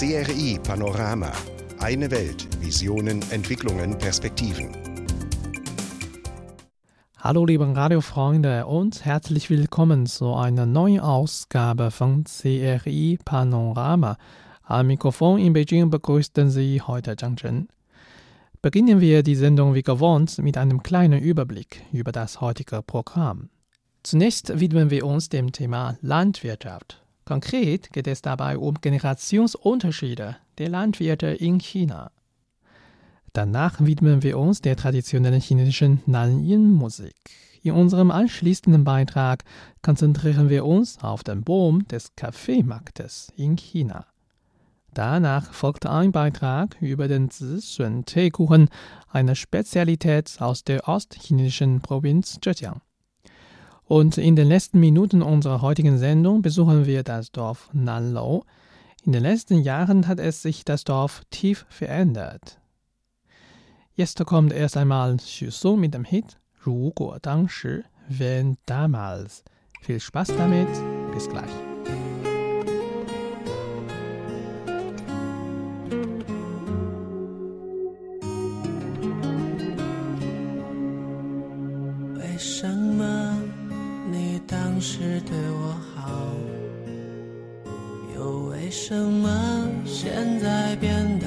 CRI Panorama. Eine Welt. Visionen, Entwicklungen, Perspektiven. Hallo liebe Radiofreunde und herzlich willkommen zu einer neuen Ausgabe von CRI Panorama. Am Mikrofon in Beijing begrüßten Sie heute Zhang Chen. Beginnen wir die Sendung wie gewohnt mit einem kleinen Überblick über das heutige Programm. Zunächst widmen wir uns dem Thema Landwirtschaft. Konkret geht es dabei um Generationsunterschiede der Landwirte in China. Danach widmen wir uns der traditionellen chinesischen Nanyin-Musik. In unserem anschließenden Beitrag konzentrieren wir uns auf den Boom des Kaffeemarktes in China. Danach folgt ein Beitrag über den Zishun-Teekuchen, eine Spezialität aus der ostchinesischen Provinz Zhejiang. Und in den letzten Minuten unserer heutigen Sendung besuchen wir das Dorf Nanlou. In den letzten Jahren hat es sich das Dorf tief verändert. Jetzt kommt erst einmal Xu mit dem Hit Ru Guo Dang Shi, wenn damals. Viel Spaß damit, bis gleich. 对我好，又为什么现在变得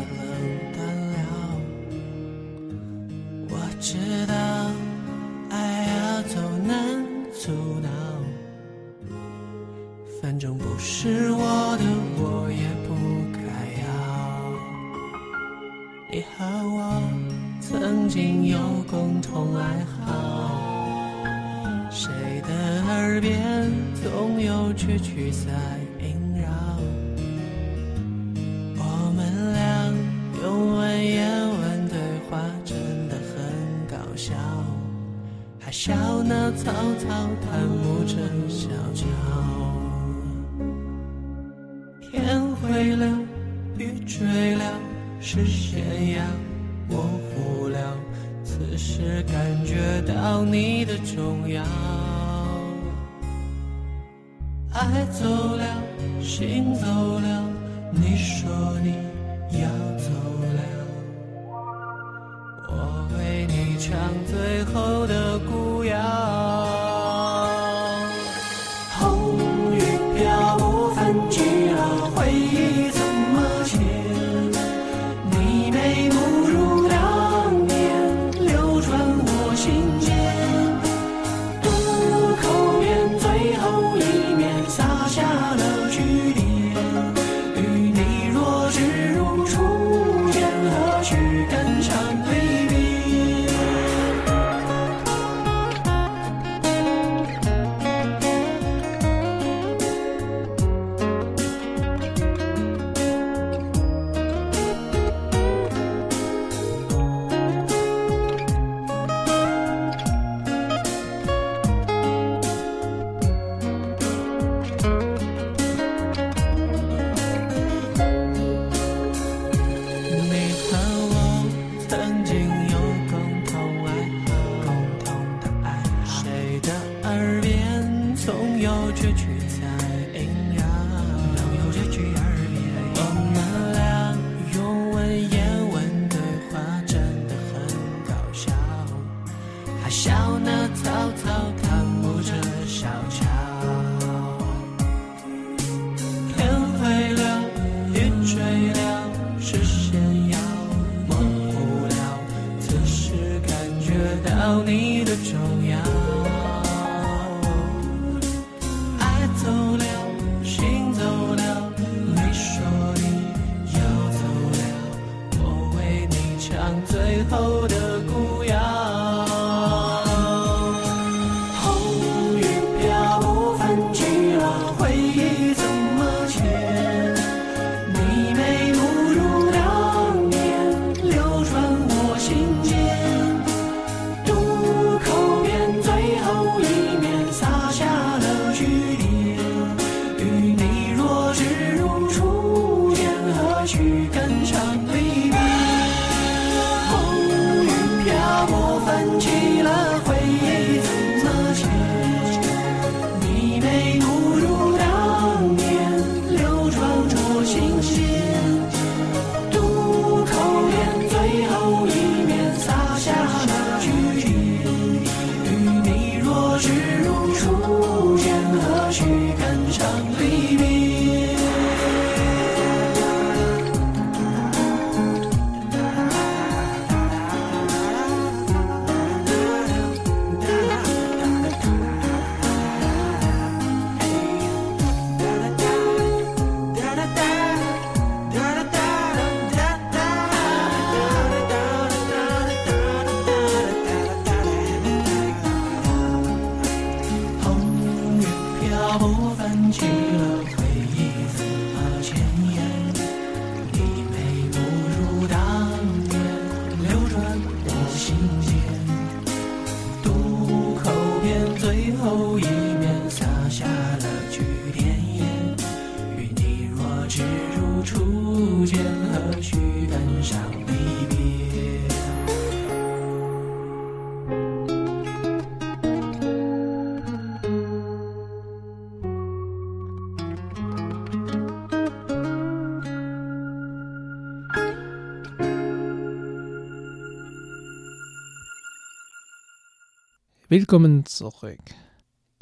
？Willkommen zurück.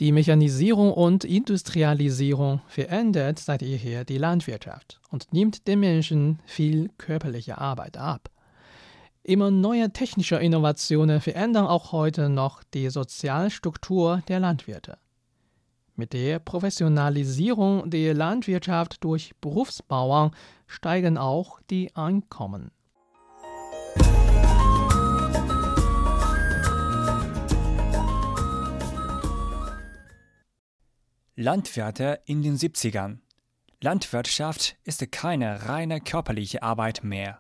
Die Mechanisierung und Industrialisierung verändert seit jeher die Landwirtschaft und nimmt den Menschen viel körperliche Arbeit ab. Immer neue technische Innovationen verändern auch heute noch die Sozialstruktur der Landwirte. Mit der Professionalisierung der Landwirtschaft durch Berufsbauern steigen auch die Einkommen. Landwirte in den 70ern. Landwirtschaft ist keine reine körperliche Arbeit mehr.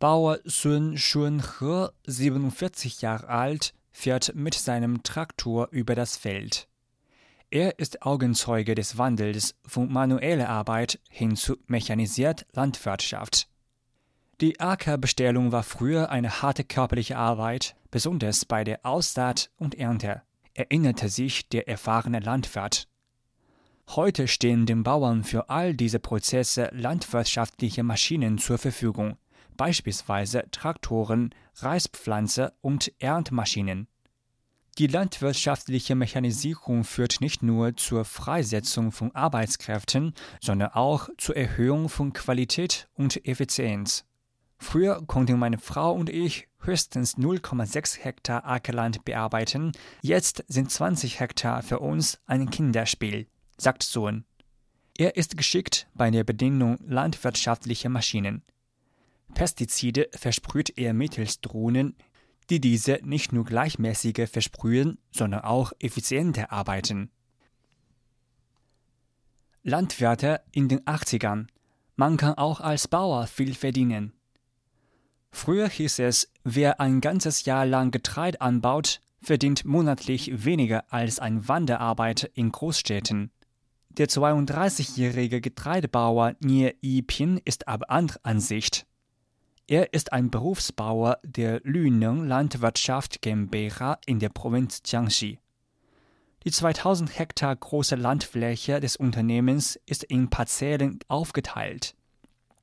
Bauer Sun Shunhe, 47 Jahre alt, fährt mit seinem Traktor über das Feld. Er ist Augenzeuge des Wandels von manueller Arbeit hin zu mechanisiert Landwirtschaft. Die Ackerbestellung war früher eine harte körperliche Arbeit, besonders bei der Aussaat und Ernte erinnerte sich der erfahrene Landwirt. Heute stehen den Bauern für all diese Prozesse landwirtschaftliche Maschinen zur Verfügung, beispielsweise Traktoren, Reispflanzer und Erntmaschinen. Die landwirtschaftliche Mechanisierung führt nicht nur zur Freisetzung von Arbeitskräften, sondern auch zur Erhöhung von Qualität und Effizienz. Früher konnten meine Frau und ich höchstens 0,6 Hektar Ackerland bearbeiten, jetzt sind 20 Hektar für uns ein Kinderspiel, sagt Sohn. Er ist geschickt bei der Bedienung landwirtschaftlicher Maschinen. Pestizide versprüht er mittels Drohnen, die diese nicht nur gleichmäßiger versprühen, sondern auch effizienter arbeiten. Landwirte in den 80ern. Man kann auch als Bauer viel verdienen. Früher hieß es, wer ein ganzes Jahr lang Getreide anbaut, verdient monatlich weniger als ein Wanderarbeiter in Großstädten. Der 32-jährige Getreidebauer Nie Yipin ist aber anderer Ansicht. Er ist ein Berufsbauer der Lüneng Landwirtschaft GmbH in der Provinz Jiangxi. Die 2000 Hektar große Landfläche des Unternehmens ist in Parzellen aufgeteilt.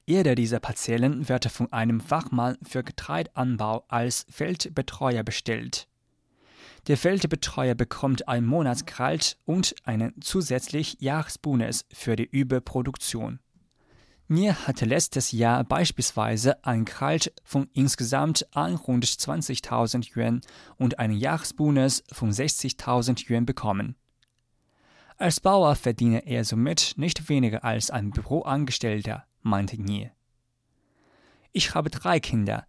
Jede dieser Parzellen wird von einem Fachmann für Getreideanbau als Feldbetreuer bestellt. Der Feldbetreuer bekommt ein Monatsgehalt und einen zusätzlich Jahresbonus für die Überproduktion. Mir hatte letztes Jahr beispielsweise ein Gehalt von insgesamt 120.000 Yuan und einen Jahresbonus von 60.000 Yuan bekommen. Als Bauer verdiene er somit nicht weniger als ein Büroangestellter meinte Nie. Ich habe drei Kinder.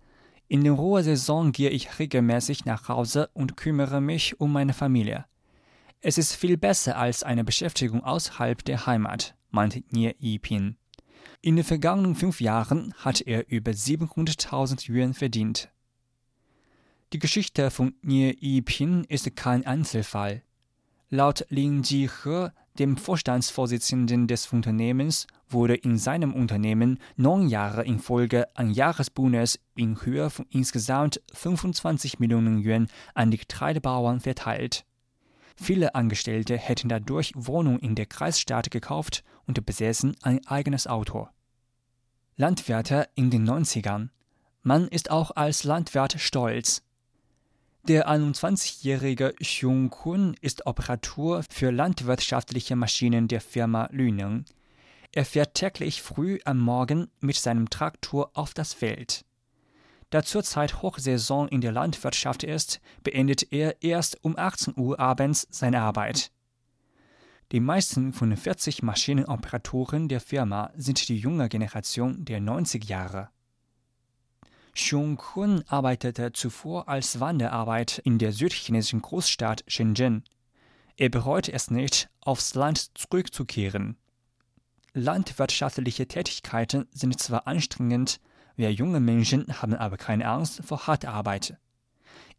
In der Ruhesaison gehe ich regelmäßig nach Hause und kümmere mich um meine Familie. Es ist viel besser als eine Beschäftigung außerhalb der Heimat, meinte Nie Yipin. In den vergangenen fünf Jahren hat er über 700.000 Yuan verdient. Die Geschichte von Nie Yipin ist kein Einzelfall. Laut Lin Jihe dem Vorstandsvorsitzenden des Unternehmens wurde in seinem Unternehmen neun Jahre in Folge ein Jahresbonus in Höhe von insgesamt 25 Millionen Yuan an die Getreidebauern verteilt. Viele Angestellte hätten dadurch Wohnungen in der Kreisstadt gekauft und besäßen ein eigenes Auto. Landwirte in den 90ern. Man ist auch als Landwirt stolz. Der 21-jährige Xiong Kun ist Operator für landwirtschaftliche Maschinen der Firma Lüneng. Er fährt täglich früh am Morgen mit seinem Traktor auf das Feld. Da zurzeit Hochsaison in der Landwirtschaft ist, beendet er erst um 18 Uhr abends seine Arbeit. Die meisten von den 40 Maschinenoperatoren der Firma sind die junge Generation der 90 Jahre. Xiong Kun arbeitete zuvor als Wanderarbeit in der südchinesischen Großstadt Shenzhen. Er bereut es nicht, aufs Land zurückzukehren. Landwirtschaftliche Tätigkeiten sind zwar anstrengend, wir junge Menschen haben aber keine Angst vor harter Arbeit.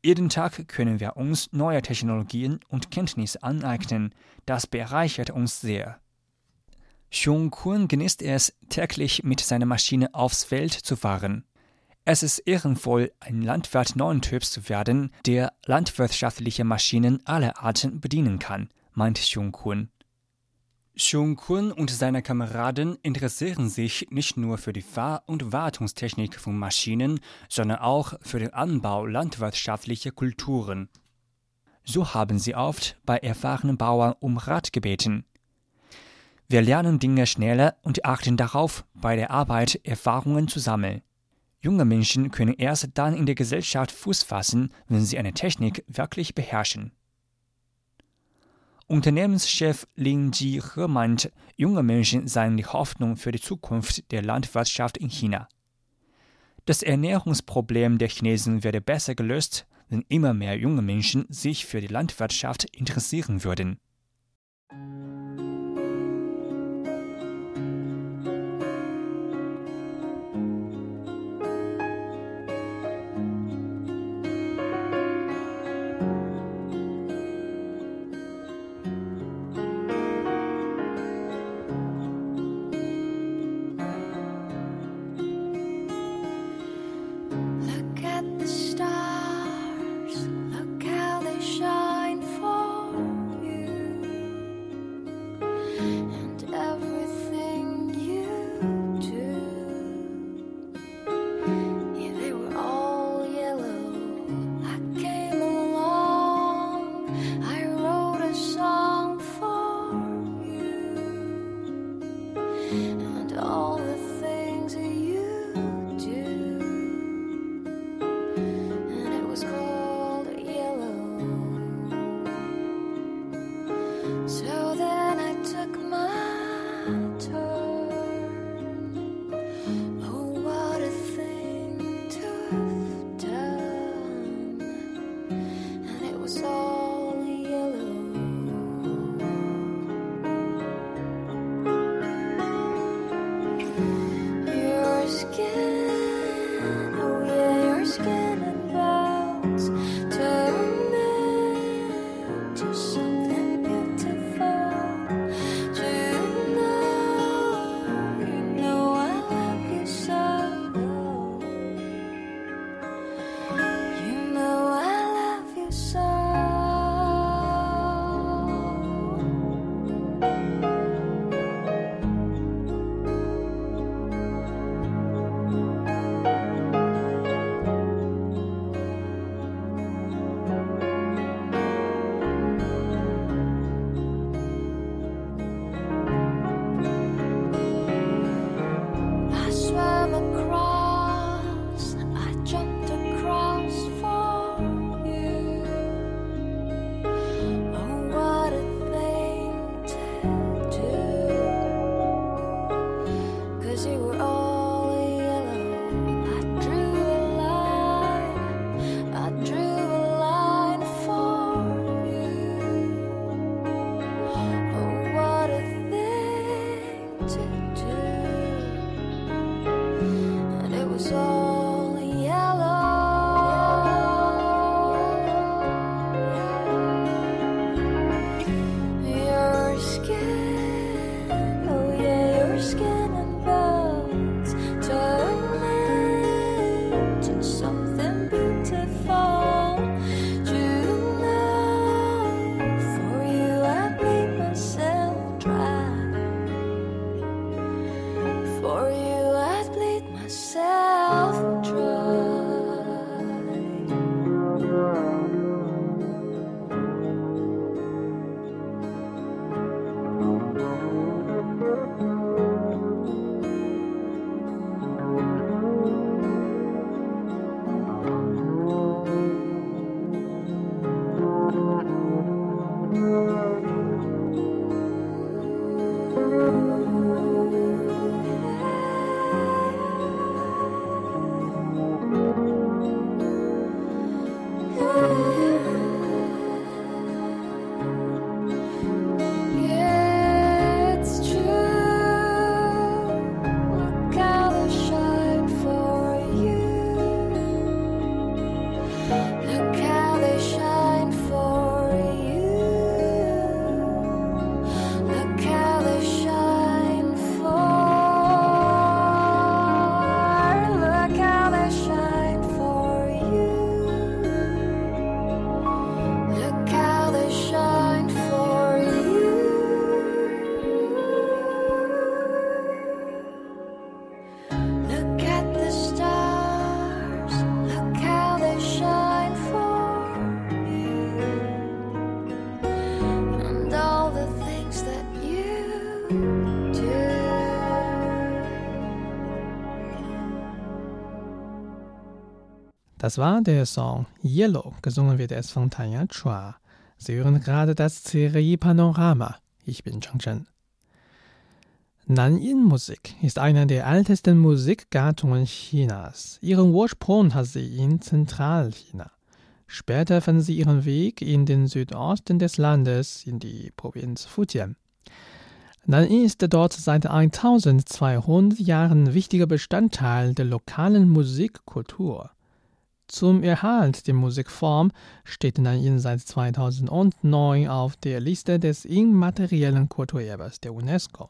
Jeden Tag können wir uns neue Technologien und Kenntnisse aneignen. Das bereichert uns sehr. Xiong Kun genießt es, täglich mit seiner Maschine aufs Feld zu fahren. Es ist ehrenvoll, ein Landwirt neuen Typs zu werden, der landwirtschaftliche Maschinen aller Arten bedienen kann, meint Xiong Kun. Xiong Kun und seine Kameraden interessieren sich nicht nur für die Fahr- und Wartungstechnik von Maschinen, sondern auch für den Anbau landwirtschaftlicher Kulturen. So haben sie oft bei erfahrenen Bauern um Rat gebeten. Wir lernen Dinge schneller und achten darauf, bei der Arbeit Erfahrungen zu sammeln. Junge Menschen können erst dann in der Gesellschaft Fuß fassen, wenn sie eine Technik wirklich beherrschen. Unternehmenschef Lin Ji-he meint, junge Menschen seien die Hoffnung für die Zukunft der Landwirtschaft in China. Das Ernährungsproblem der Chinesen werde besser gelöst, wenn immer mehr junge Menschen sich für die Landwirtschaft interessieren würden. Das war der Song Yellow, gesungen wird es von Tanya Chua. Sie hören gerade das CRI Panorama. Ich bin Chang Chen. Nanyin-Musik ist eine der ältesten Musikgattungen Chinas. Ihren Ursprung hat sie in Zentralchina. Später fand sie ihren Weg in den Südosten des Landes, in die Provinz Fujian. Nanyin ist dort seit 1200 Jahren wichtiger Bestandteil der lokalen Musikkultur. Zum Erhalt der Musikform steht Nanyin seit 2009 auf der Liste des immateriellen Kulturerbes der UNESCO.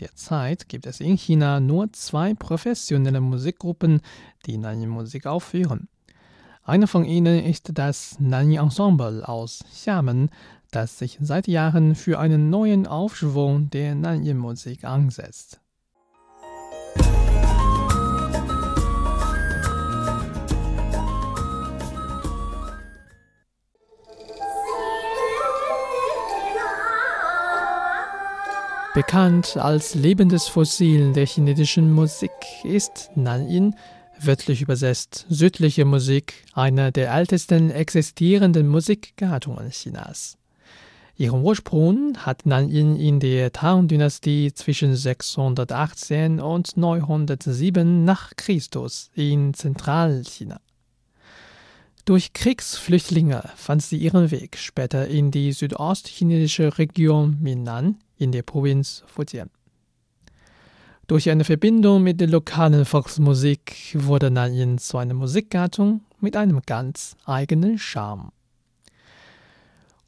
Derzeit gibt es in China nur zwei professionelle Musikgruppen, die Nanyin-Musik aufführen. Eine von ihnen ist das Nanyin Ensemble aus Xiamen, das sich seit Jahren für einen neuen Aufschwung der Nanyin-Musik ansetzt. Bekannt als lebendes Fossil der chinesischen Musik ist Nanyin, wörtlich übersetzt südliche Musik, eine der ältesten existierenden Musikgattungen Chinas. Ihren Ursprung hat Nanyin in der Tang-Dynastie zwischen 618 und 907 nach Christus in Zentralchina. Durch Kriegsflüchtlinge fand sie ihren Weg später in die südostchinesische Region Minnan in der Provinz Fujian. Durch eine Verbindung mit der lokalen Volksmusik wurde Nanyin zu einer Musikgattung mit einem ganz eigenen Charme.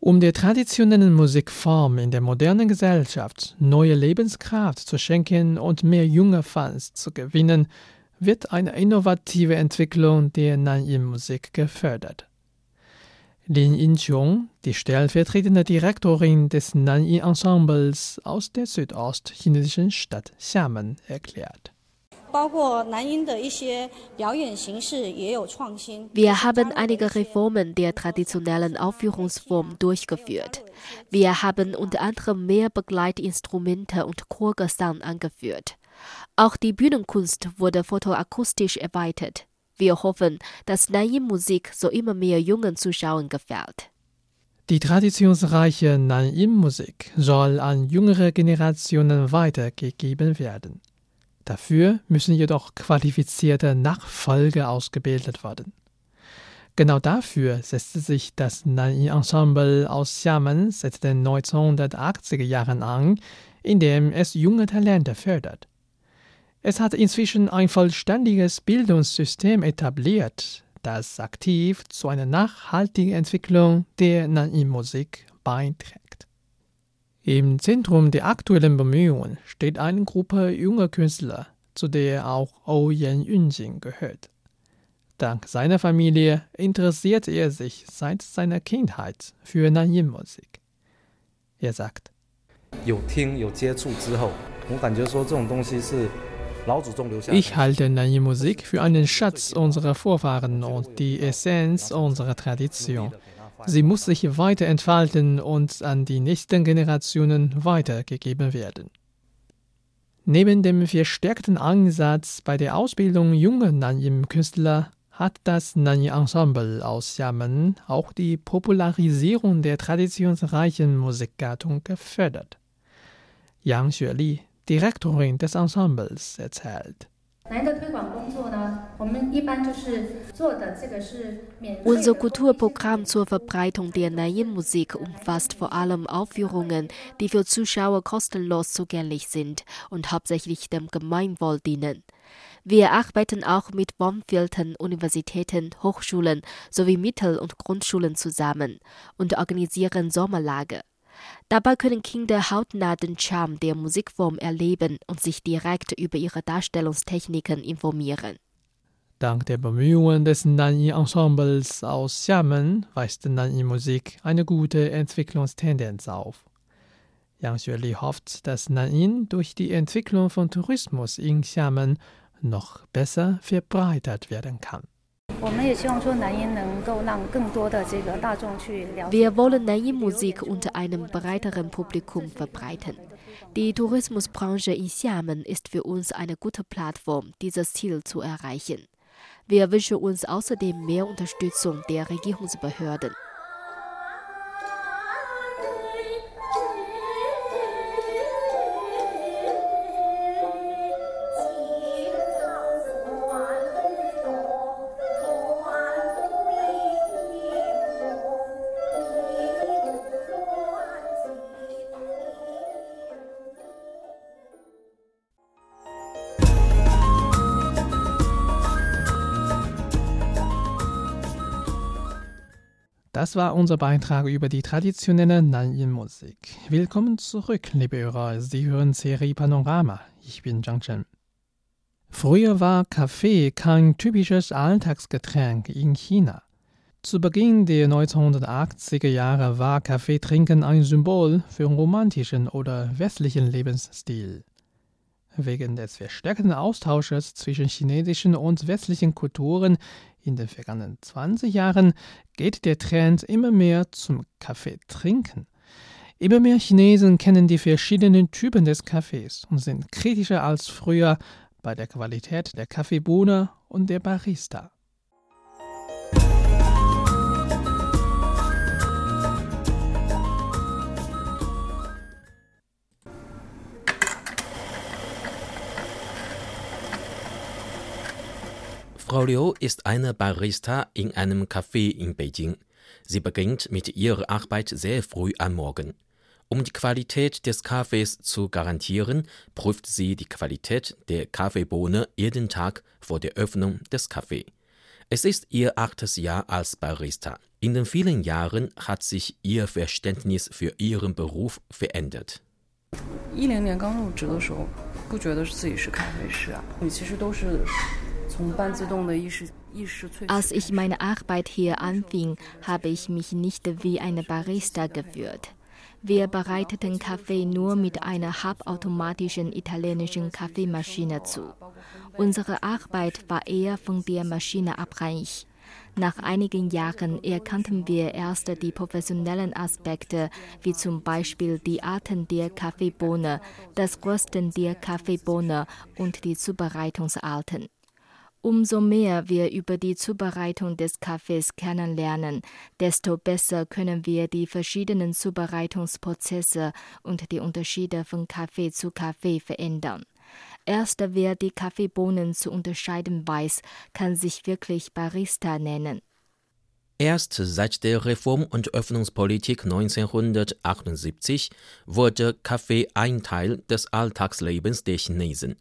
Um der traditionellen Musikform in der modernen Gesellschaft neue Lebenskraft zu schenken und mehr junge Fans zu gewinnen, wird eine innovative Entwicklung der Nanyin-Musik gefördert. Lin Yinqiong, die stellvertretende Direktorin des Nanyin-Ensembles aus der südostchinesischen Stadt Xiamen, erklärt. Wir haben einige Reformen der traditionellen Aufführungsform durchgeführt. Wir haben unter anderem mehr Begleitinstrumente und Chorgesang angeführt. Auch die Bühnenkunst wurde fotoakustisch erweitert. Wir hoffen, dass Nanyin-Musik so immer mehr jungen Zuschauern gefällt. Die traditionsreiche Nanyin-Musik soll an jüngere Generationen weitergegeben werden. Dafür müssen jedoch qualifizierte Nachfolger ausgebildet werden. Genau dafür setzte sich das Nanyin-Ensemble aus Xiamen seit den 1980er Jahren an, indem es junge Talente fördert. Es hat inzwischen ein vollständiges Bildungssystem etabliert, das aktiv zu einer nachhaltigen Entwicklung der Nanyin-Musik beiträgt. Im Zentrum der aktuellen Bemühungen steht eine Gruppe junger Künstler, zu der auch Oh Yan Yunjing gehört. Dank seiner Familie interessiert er sich seit seiner Kindheit für Nanyin-Musik. Er sagt, 有听有接触之后，我感觉说这种东西是 ich halte Nanyi-Musik für einen Schatz unserer Vorfahren und die Essenz unserer Tradition. Sie muss sich weiter entfalten und an die nächsten Generationen weitergegeben werden. Neben dem verstärkten Ansatz bei der Ausbildung junger Nanyi-Künstler hat das Nanyi-Ensemble aus Xiamen auch die Popularisierung der traditionsreichen Musikgattung gefördert. Yang Xueli, Direktorin des Ensembles, erzählt. Unser Kulturprogramm zur Verbreitung der Nanyin-Musik umfasst vor allem Aufführungen, die für Zuschauer kostenlos zugänglich sind und hauptsächlich dem Gemeinwohl dienen. Wir arbeiten auch mit Wohnvierteln, Universitäten, Hochschulen sowie Mittel- und Grundschulen zusammen und organisieren Sommerlager. Dabei können Kinder hautnah den Charme der Musikform erleben und sich direkt über ihre Darstellungstechniken informieren. Dank der Bemühungen des Nanyi-Ensembles aus Xiamen weist Nanyi-Musik eine gute Entwicklungstendenz auf. Yang Xueli hofft, dass Nanyin durch die Entwicklung von Tourismus in Xiamen noch besser verbreitert werden kann. Wir wollen Nanyin-Musik unter einem breiteren Publikum verbreiten. Die Tourismusbranche in Xiamen ist für uns eine gute Plattform, dieses Ziel zu erreichen. Wir wünschen uns außerdem mehr Unterstützung der Regierungsbehörden. Das war unser Beitrag über die traditionelle Nanyin-Musik. Willkommen zurück, liebe Hörer. Sie hören Serie Panorama. Ich bin Zhang Chen. Früher war Kaffee kein typisches Alltagsgetränk in China. Zu Beginn der 1980er Jahre war Kaffeetrinken ein Symbol für romantischen oder westlichen Lebensstil. Wegen des verstärkten Austausches zwischen chinesischen und westlichen Kulturen in den vergangenen 20 Jahren geht der Trend immer mehr zum Kaffeetrinken. Immer mehr Chinesen kennen die verschiedenen Typen des Kaffees und sind kritischer als früher bei der Qualität der Kaffeebohne und der Barista. Frau Liu ist eine Barista in einem Café in Beijing. Sie beginnt mit ihrer Arbeit sehr früh am Morgen. Um die Qualität des Kaffees zu garantieren, prüft sie die Qualität der Kaffeebohne jeden Tag vor der Öffnung des Cafés. Es ist ihr achtes Jahr als Barista. In den vielen Jahren hat sich ihr Verständnis für ihren Beruf verändert. 一零年刚入职的时候，不觉得自己是咖啡师啊，你其实都是 als ich meine Arbeit hier anfing, habe ich mich nicht wie eine Barista geführt. Wir bereiteten Kaffee nur mit einer halbautomatischen italienischen Kaffeemaschine zu. Unsere Arbeit war eher von der Maschine abhängig. Nach einigen Jahren erkannten wir erst die professionellen Aspekte, wie zum Beispiel die Arten der Kaffeebohne, das Rösten der Kaffeebohne und die Zubereitungsarten. Umso mehr wir über die Zubereitung des Kaffees kennenlernen, desto besser können wir die verschiedenen Zubereitungsprozesse und die Unterschiede von Kaffee zu Kaffee verändern. Erst wer die Kaffeebohnen zu unterscheiden weiß, kann sich wirklich Barista nennen. Erst seit der Reform- und Öffnungspolitik 1978 wurde Kaffee ein Teil des Alltagslebens der Chinesen.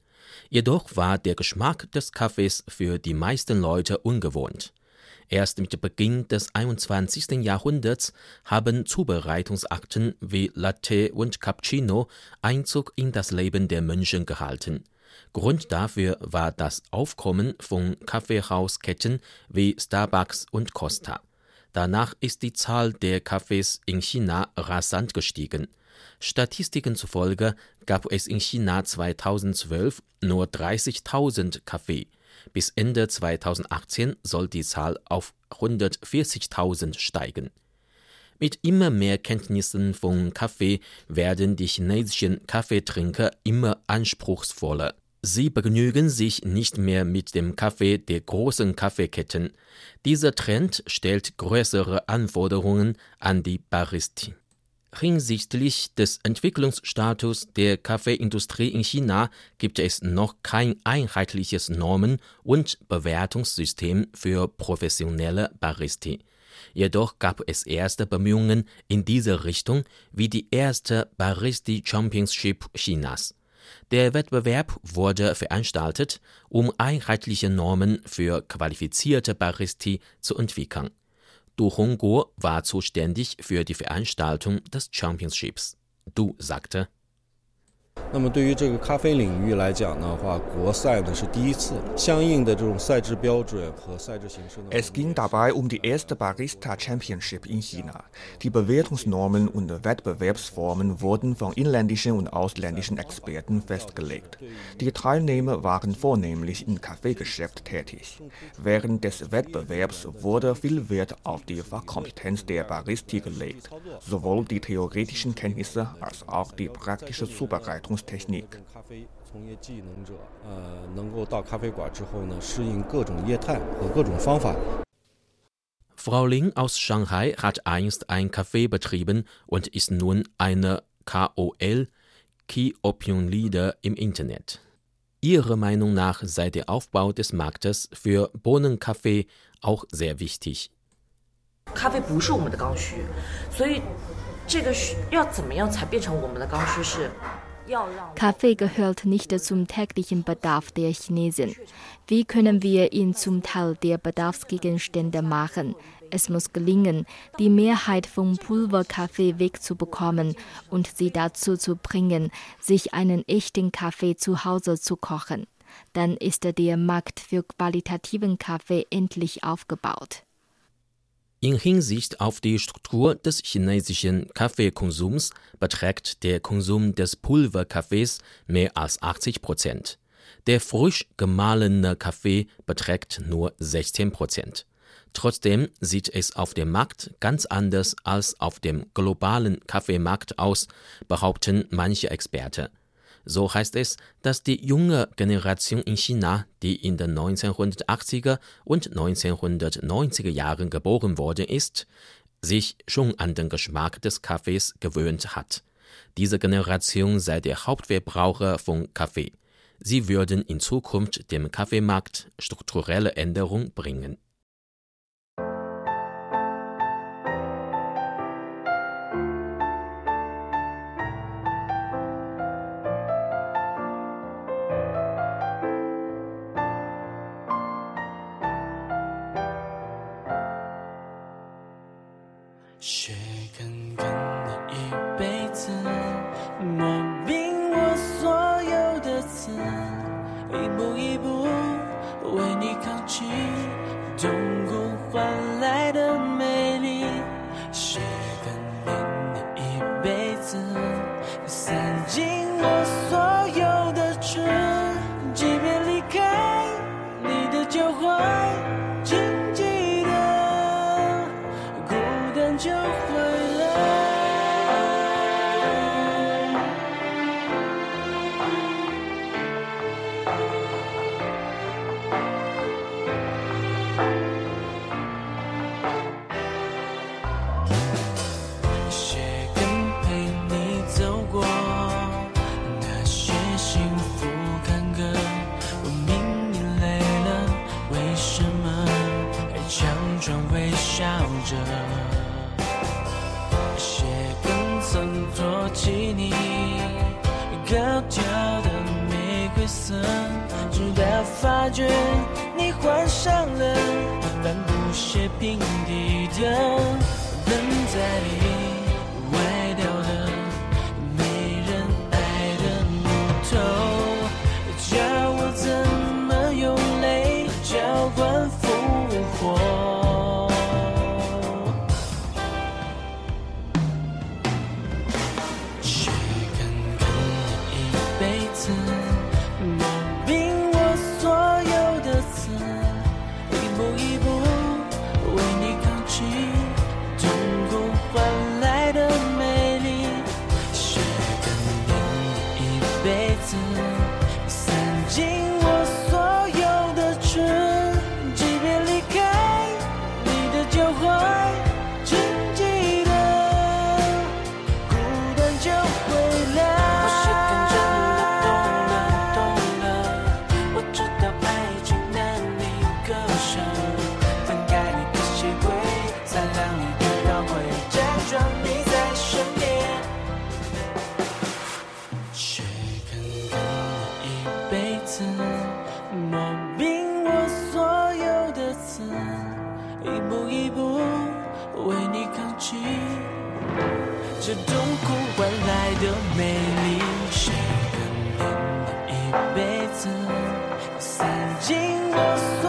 Jedoch war der Geschmack des Kaffees für die meisten Leute ungewohnt. Erst mit Beginn des 21. Jahrhunderts haben Zubereitungsakten wie Latte und Cappuccino Einzug in das Leben der Menschen gehalten. Grund dafür war das Aufkommen von Kaffeehausketten wie Starbucks und Costa. Danach ist die Zahl der Kaffees in China rasant gestiegen. Statistiken zufolge gab es in China 2012 nur 30.000 Kaffee. Bis Ende 2018 soll die Zahl auf 140.000 steigen. Mit immer mehr Kenntnissen von Kaffee werden die chinesischen Kaffeetrinker immer anspruchsvoller. Sie begnügen sich nicht mehr mit dem Kaffee der großen Kaffeeketten. Dieser Trend stellt größere Anforderungen an die Baristi. Hinsichtlich des Entwicklungsstatus der Kaffeeindustrie in China gibt es noch kein einheitliches Normen- und Bewertungssystem für professionelle Baristi. Jedoch gab es erste Bemühungen in diese Richtung wie die erste Baristi Championship Chinas. Der Wettbewerb wurde veranstaltet, um einheitliche Normen für qualifizierte Baristi zu entwickeln. Du Hongguo war zuständig für die Veranstaltung des Championships. Du sagte, 那么对于这个咖啡领域来讲的话，国赛呢是第一次，相应的这种赛制标准和赛制形式呢。 Es ging dabei um die erste Barista Championship in China. Die Bewertungsnormen und Wettbewerbsformen wurden von inländischen und ausländischen Experten festgelegt. Die Teilnehmer waren vornehmlich im Kaffeegeschäft tätig. Während des Wettbewerbs wurde viel Wert auf die Fachkompetenz der Baristi gelegt, sowohl die theoretischen Kenntnisse als auch die praktische Zubereitungstechnik. 咖啡从业技能者，呃，能够到咖啡馆之后呢，适应各种业态和各种方法。 Frau Ling aus Shanghai hat einst ein Café betrieben und ist nun eine KOL, Key Opinion Leader im Internet. Ihrer Meinung nach sei der Aufbau des Marktes für Bohnenkaffee auch sehr wichtig. 咖啡不是我们的刚需，所以这个需要怎么样才变成我们的刚需是？ Kaffee gehört nicht zum täglichen Bedarf der Chinesen. Wie können wir ihn zum Teil der Bedarfsgegenstände machen? Es muss gelingen, die Mehrheit vom Pulverkaffee wegzubekommen und sie dazu zu bringen, sich einen echten Kaffee zu Hause zu kochen. Dann ist der Markt für qualitativen Kaffee endlich aufgebaut. In Hinsicht auf die Struktur des chinesischen Kaffeekonsums beträgt der Konsum des Pulverkaffees mehr als 80 Prozent. Der frisch gemahlene Kaffee beträgt nur 16 Prozent. Trotzdem sieht es auf dem Markt ganz anders als auf dem globalen Kaffeemarkt aus, behaupten manche Experten. So heißt es, dass die junge Generation in China, die in den 1980er und 1990er Jahren geboren worden ist, sich schon an den Geschmack des Kaffees gewöhnt hat. Diese Generation sei der Hauptverbraucher von Kaffee. Sie würden in Zukunft dem Kaffeemarkt strukturelle Änderung bringen. “的玫瑰色，直到发觉你换上了帆布鞋平底的等在里。尽我所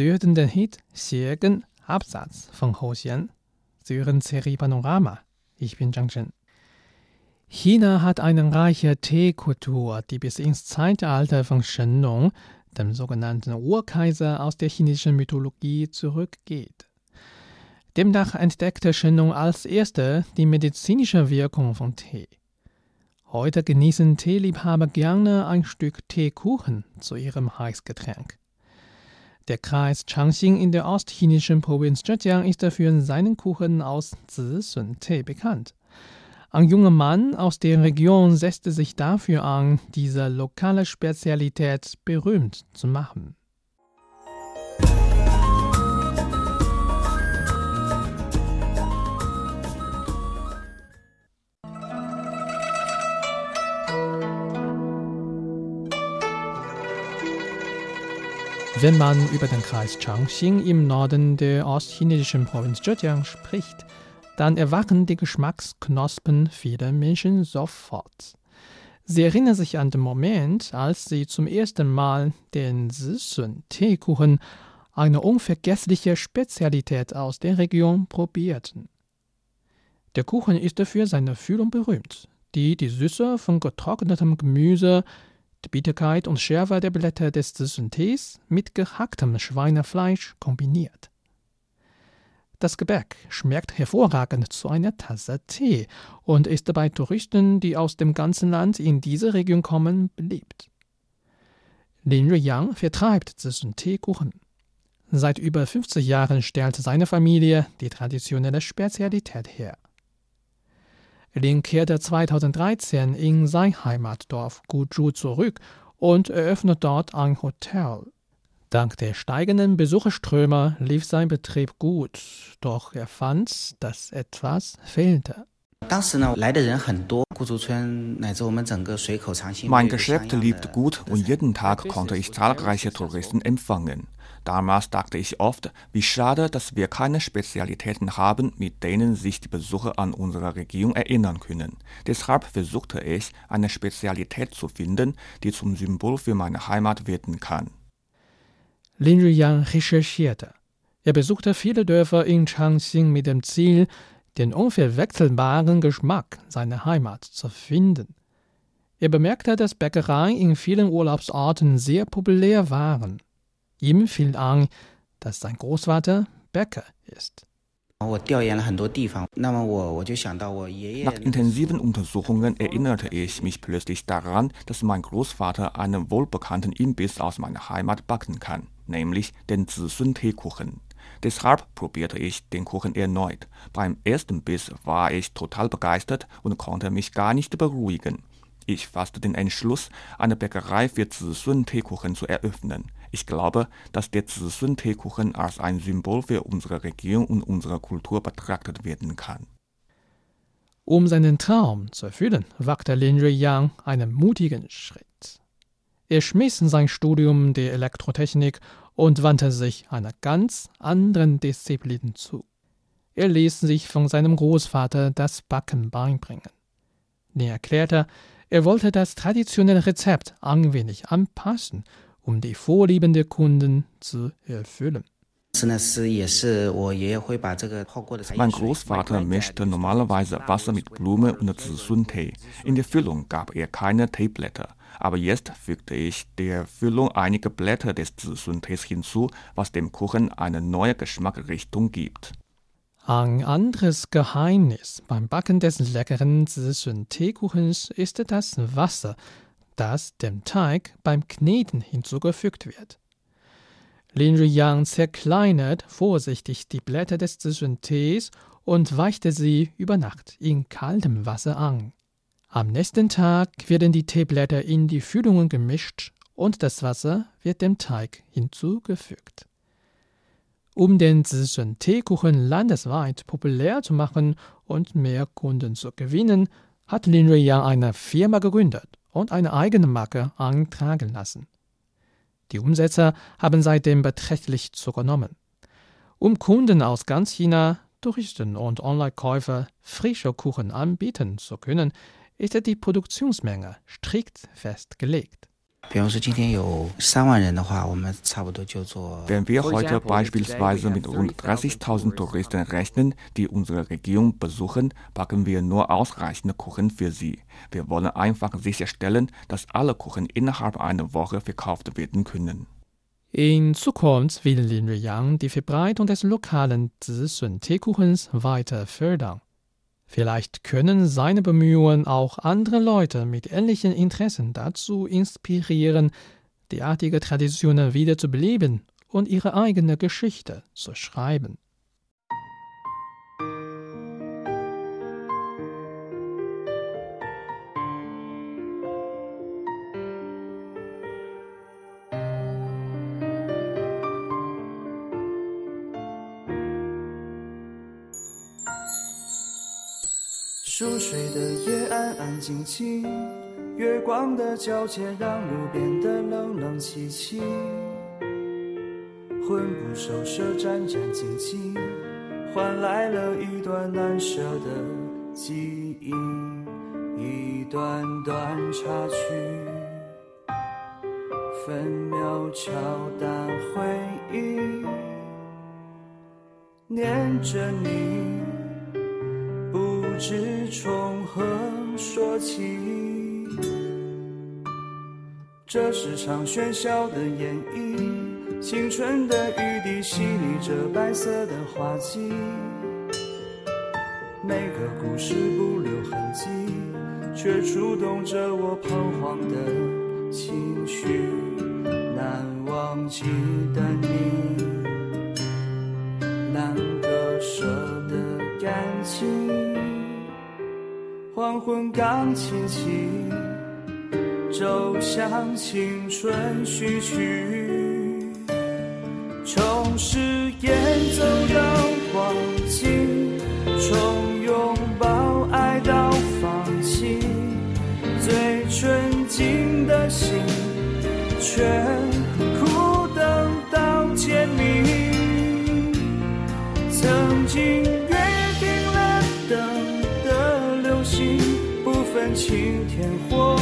Sie hörten den Hit Xiegan Absatz von Ho Xian. Sie hören Serie Panorama. Ich bin Zhang Zhen. China hat eine reiche Teekultur, die bis ins Zeitalter von Shennong, dem sogenannten Urkaiser aus der chinesischen Mythologie, zurückgeht. Demnach entdeckte Shennong als erster die medizinische Wirkung von Tee. Heute genießen Teeliebhaber gerne ein Stück Teekuchen zu ihrem Heißgetränk. Der Kreis Changxing in der ostchinesischen Provinz Zhejiang ist für seinen Kuchen aus Zisun-Tee bekannt. Ein junger Mann aus der Region setzte sich dafür an, diese lokale Spezialität berühmt zu machen. Wenn man über den Kreis Changxing im Norden der ostchinesischen Provinz Zhejiang spricht, dann erwachen die Geschmacksknospen vieler Menschen sofort. Sie erinnern sich an den Moment, als sie zum ersten Mal den Sisun-Teekuchen, eine unvergessliche Spezialität aus der Region, probierten. Der Kuchen ist für seine Füllung berühmt, die die Süße von getrocknetem Gemüse, die Bitterkeit und Schärfe der Blätter des Sisun-Tees mit gehacktem Schweinefleisch kombiniert. Das Gebäck schmeckt hervorragend zu einer Tasse Tee und ist bei Touristen, die aus dem ganzen Land in diese Region kommen, beliebt. Lin Ruiyang vertreibt diesen Teekuchen. Seit über 50 Jahren stellt seine Familie die traditionelle Spezialität her. Lin kehrte 2013 in sein Heimatdorf Guzhou zurück und eröffnete dort ein Hotel. Dank der steigenden Besucherströme lief sein Betrieb gut, doch er fand, dass etwas fehlte. Mein Geschäft lief gut und jeden Tag konnte ich zahlreiche Touristen empfangen. Damals dachte ich oft, wie schade, dass wir keine Spezialitäten haben, mit denen sich die Besucher an unsere Region erinnern können. Deshalb versuchte ich, eine Spezialität zu finden, die zum Symbol für meine Heimat werden kann. Lin Ruiyang recherchierte. Er besuchte viele Dörfer in Changxing mit dem Ziel, den unverwechselbaren Geschmack seiner Heimat zu finden. Er bemerkte, dass Bäckereien in vielen Urlaubsorten sehr populär waren. Ihm fiel an, dass sein Großvater Bäcker ist. Nach intensiven Untersuchungen erinnerte ich mich plötzlich daran, dass mein Großvater einen wohlbekannten Imbiss aus meiner Heimat backen kann, nämlich den Zisün-Teekuchen. Deshalb probierte ich den Kuchen erneut. Beim ersten Biss war ich total begeistert und konnte mich gar nicht beruhigen. Ich fasste den Entschluss, eine Bäckerei für Zisün-Teekuchen zu eröffnen. Ich glaube, dass der Zisun-Teekuchen als ein Symbol für unsere Region und unsere Kultur betrachtet werden kann. Um seinen Traum zu erfüllen, wagte Lin Ruiyang einen mutigen Schritt. Er schmiss sein Studium der Elektrotechnik und wandte sich einer ganz anderen Disziplin zu. Er ließ sich von seinem Großvater das Backen beibringen. Lin erklärte, er wollte das traditionelle Rezept ein wenig anpassen, um die Vorlieben der Kunden zu erfüllen. Mein Großvater mischte normalerweise Wasser mit Blume und Zizun-Tee. In der Füllung gab er keine Teeblätter. Aber jetzt fügte ich der Füllung einige Blätter des Zizun-Tees hinzu, was dem Kuchen eine neue Geschmackrichtung gibt. Ein anderes Geheimnis beim Backen des leckeren Zizun-Teekuchens ist das Wasser das dem Teig beim Kneten hinzugefügt wird. Lin Ruiyang zerkleinert vorsichtig die Blätter des Tees und weichte sie über Nacht in kaltem Wasser an. Am nächsten Tag werden die Teeblätter in die Füllungen gemischt und das Wasser wird dem Teig hinzugefügt. Um den Teekuchen landesweit populär zu machen und mehr Kunden zu gewinnen, hat Lin Ruiyang eine Firma gegründet und eine eigene Marke eintragen lassen. Die Umsätze haben seitdem beträchtlich zugenommen. Um Kunden aus ganz China, Touristen und Online-Käufer frische Kuchen anbieten zu können, ist die Produktionsmenge strikt festgelegt. Wenn wir heute beispielsweise mit rund 30.000 Touristen rechnen, die unsere Region besuchen, backen wir nur ausreichende Kuchen für sie. Wir wollen einfach sicherstellen, dass alle Kuchen innerhalb einer Woche verkauft werden können. In Zukunft will Lin Yang die Verbreitung des lokalen Zi-Sun-Teekuchens weiter fördern. Vielleicht können seine Bemühungen auch andere Leute mit ähnlichen Interessen dazu inspirieren, derartige Traditionen wieder zu beleben und ihre eigene Geschichte zu schreiben. 安静静，月光的皎洁让路变得冷冷清清。魂不守舍，战战兢兢，换来了一段难舍的记忆，一段段插曲，分秒敲打回忆，念着你。不知从何说起，这是场喧嚣的演绎，青春的雨滴洗礼着白色的花季，每个故事不留痕迹，却触动着我彷徨的情绪，难忘记的你，黄昏钢琴起，奏响青春序曲，从誓言走到忘记，从拥抱爱到放弃，最纯净的心，全今天或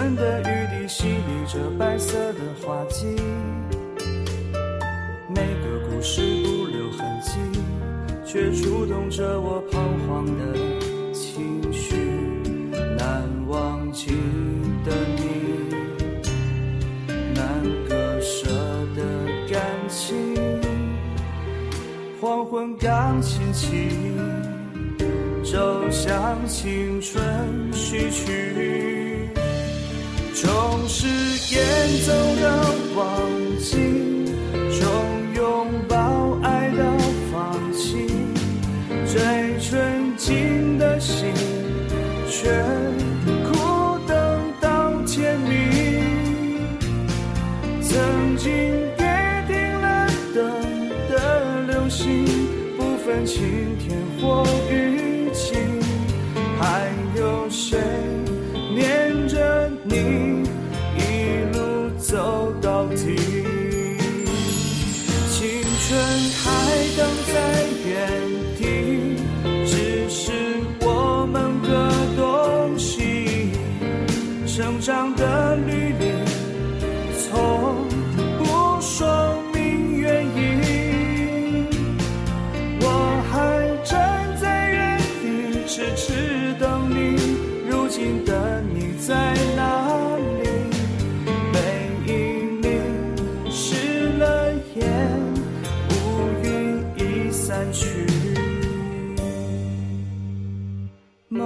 春的雨滴洗礼着白色的花季，每个故事不留痕迹，却触动着我彷徨的情绪，难忘记的你，难割舍的感情，黄昏钢琴起。奏响青春序曲，总是眼中的光。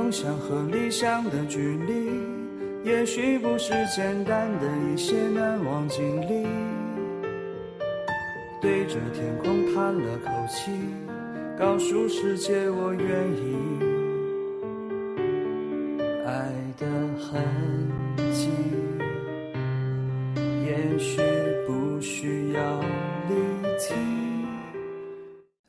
梦想和理想的距离，也许不是简单的一些难忘经历。对着天空叹了口气，告诉世界我愿意。爱的痕迹，也许不需要理题。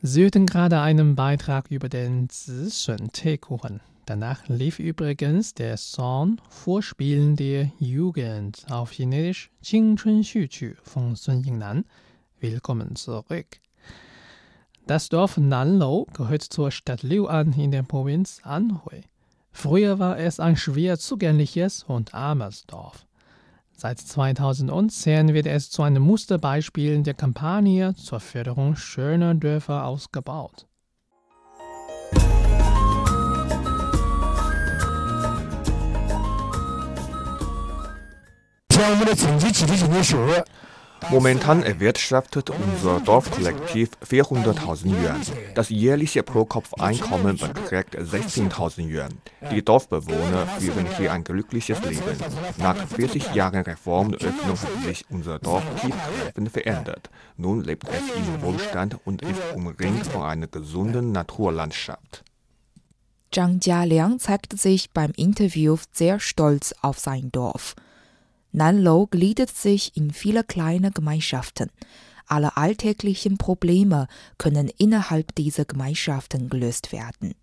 Sie hörten gerade einen Beitrag über den Zischen Teekuchen. Danach lief übrigens der Song Vorspielen der Jugend auf Chinesisch Qingchun-Xuchu von Sun Yingnan. Willkommen zurück. Das Dorf Nanlou gehört zur Stadt Liu'an in der Provinz Anhui. Früher war es ein schwer zugängliches und armes Dorf. Seit 2010 wird es zu einem Musterbeispiel der Kampagne zur Förderung schöner Dörfer ausgebaut. Momentan erwirtschaftet unser Dorfkollektiv 400.000 Yuan. Das jährliche Pro-Kopf-Einkommen beträgt 16.000 Yuan. Die Dorfbewohner führen hier ein glückliches Leben. Nach 40 Jahren Reform und Öffnung hat sich unser Dorf tiefgreifend verändert. Nun lebt es in Wohlstand und ist umringt von einer gesunden Naturlandschaft. Zhang Jialiang zeigte sich beim Interview sehr stolz auf sein Dorf. Nanlou gliedert sich in viele kleine Gemeinschaften. Alle alltäglichen Probleme können innerhalb dieser Gemeinschaften gelöst werden.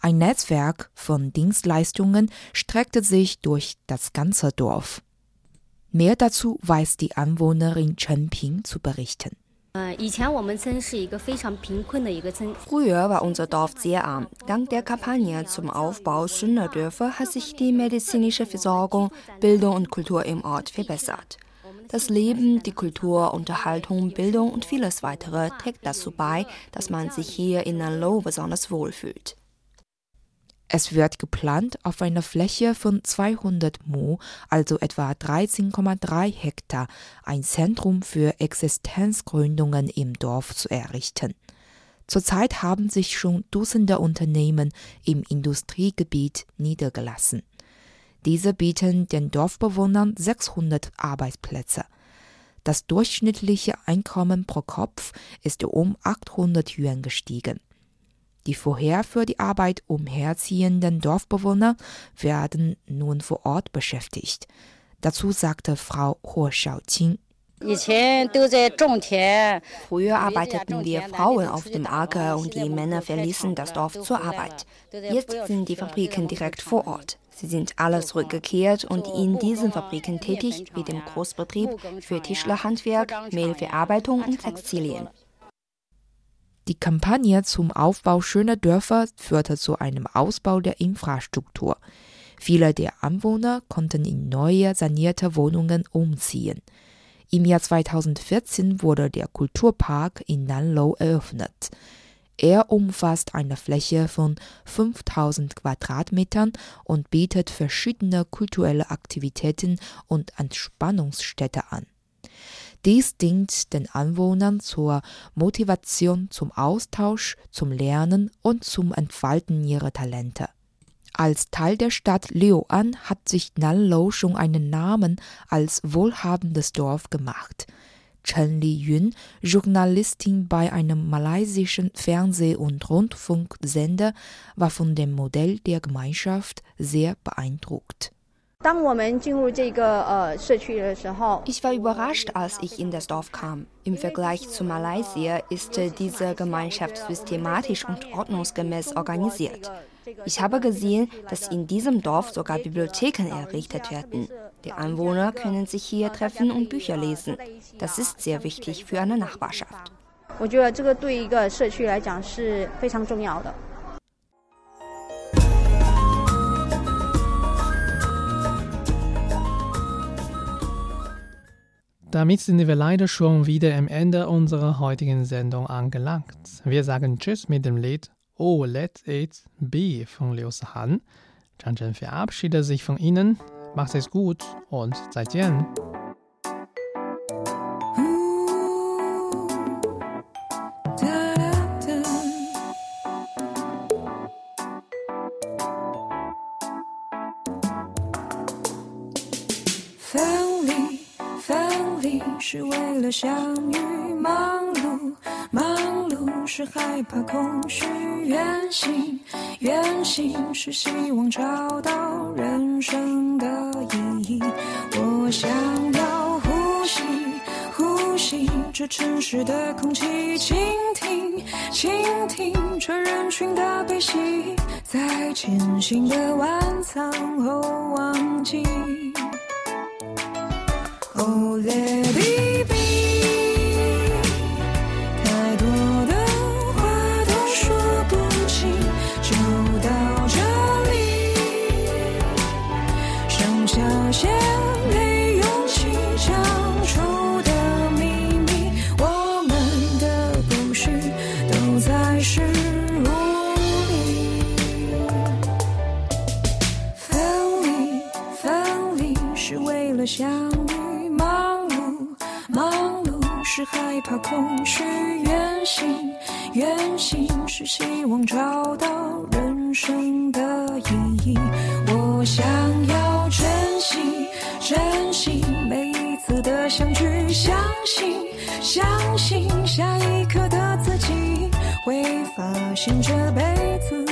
Ein Netzwerk von Dienstleistungen streckte sich durch das ganze Dorf. Mehr dazu weiß die Anwohnerin Chen Ping zu berichten. Früher war unser Dorf sehr arm. Dank der Kampagne zum Aufbau schöner Dörfer hat sich die medizinische Versorgung, Bildung und Kultur im Ort verbessert. Das Leben, die Kultur, Unterhaltung, Bildung und vieles weitere trägt dazu bei, dass man sich hier in Nanlou besonders wohlfühlt. Es wird geplant, auf einer Fläche von 200 Mu, also etwa 13,3 Hektar, ein Zentrum für Existenzgründungen im Dorf zu errichten. Zurzeit haben sich schon Dutzende Unternehmen im Industriegebiet niedergelassen. Diese bieten den Dorfbewohnern 600 Arbeitsplätze. Das durchschnittliche Einkommen pro Kopf ist um 800 Yuan gestiegen. Die vorher für die Arbeit umherziehenden Dorfbewohner werden nun vor Ort beschäftigt. Dazu sagte Frau Huo Shaoqing. Früher arbeiteten wir Frauen auf dem Acker und die Männer verließen das Dorf zur Arbeit. Jetzt sind die Fabriken direkt vor Ort. Sie sind alle zurückgekehrt und in diesen Fabriken tätig wie dem Großbetrieb für Tischlerhandwerk, Mehlverarbeitung und Textilien. Die Kampagne zum Aufbau schöner Dörfer führte zu einem Ausbau der Infrastruktur. Viele der Anwohner konnten in neue sanierte Wohnungen umziehen. Im Jahr 2014 wurde der Kulturpark in Nanlou eröffnet. Er umfasst eine Fläche von 5000 Quadratmetern und bietet verschiedene kulturelle Aktivitäten und Entspannungsstätte an. Dies dient den Anwohnern zur Motivation zum Austausch, zum Lernen und zum Entfalten ihrer Talente. Als Teil der Stadt Liuan hat sich Nanlou schon einen Namen als wohlhabendes Dorf gemacht. Chen Liyun, Journalistin bei einem malaysischen Fernseh- und Rundfunksender, war von dem Modell der Gemeinschaft sehr beeindruckt. Ich war überrascht, als ich in das Dorf kam. Im Vergleich zu Malaysia ist diese Gemeinschaft systematisch und ordnungsgemäß organisiert. Ich habe gesehen, dass in diesem Dorf sogar Bibliotheken errichtet werden. Die Anwohner können sich hier treffen und Bücher lesen. Das ist sehr wichtig für eine Nachbarschaft. 我觉得这个对一个社区来讲是非常重要的。 Damit sind wir leider schon wieder am Ende unserer heutigen Sendung angelangt. Wir sagen Tschüss mit dem Lied Oh Let It Be von Liu Han. Zhang Zhen verabschiedet sich von Ihnen. Macht es gut und 再见。是为了相遇；忙碌，忙碌是害怕空虚；远行，远行是希望找到人生的意义。我想要呼吸，呼吸这城市的空气，倾听，倾听这人群的悲喜，在艰辛的晚餐后忘记。Oh let it 是害怕空虚；远行，远行是希望找到人生的意义。我想要珍惜，珍惜每一次的相聚，相信，相信下一刻的自己会发现这辈子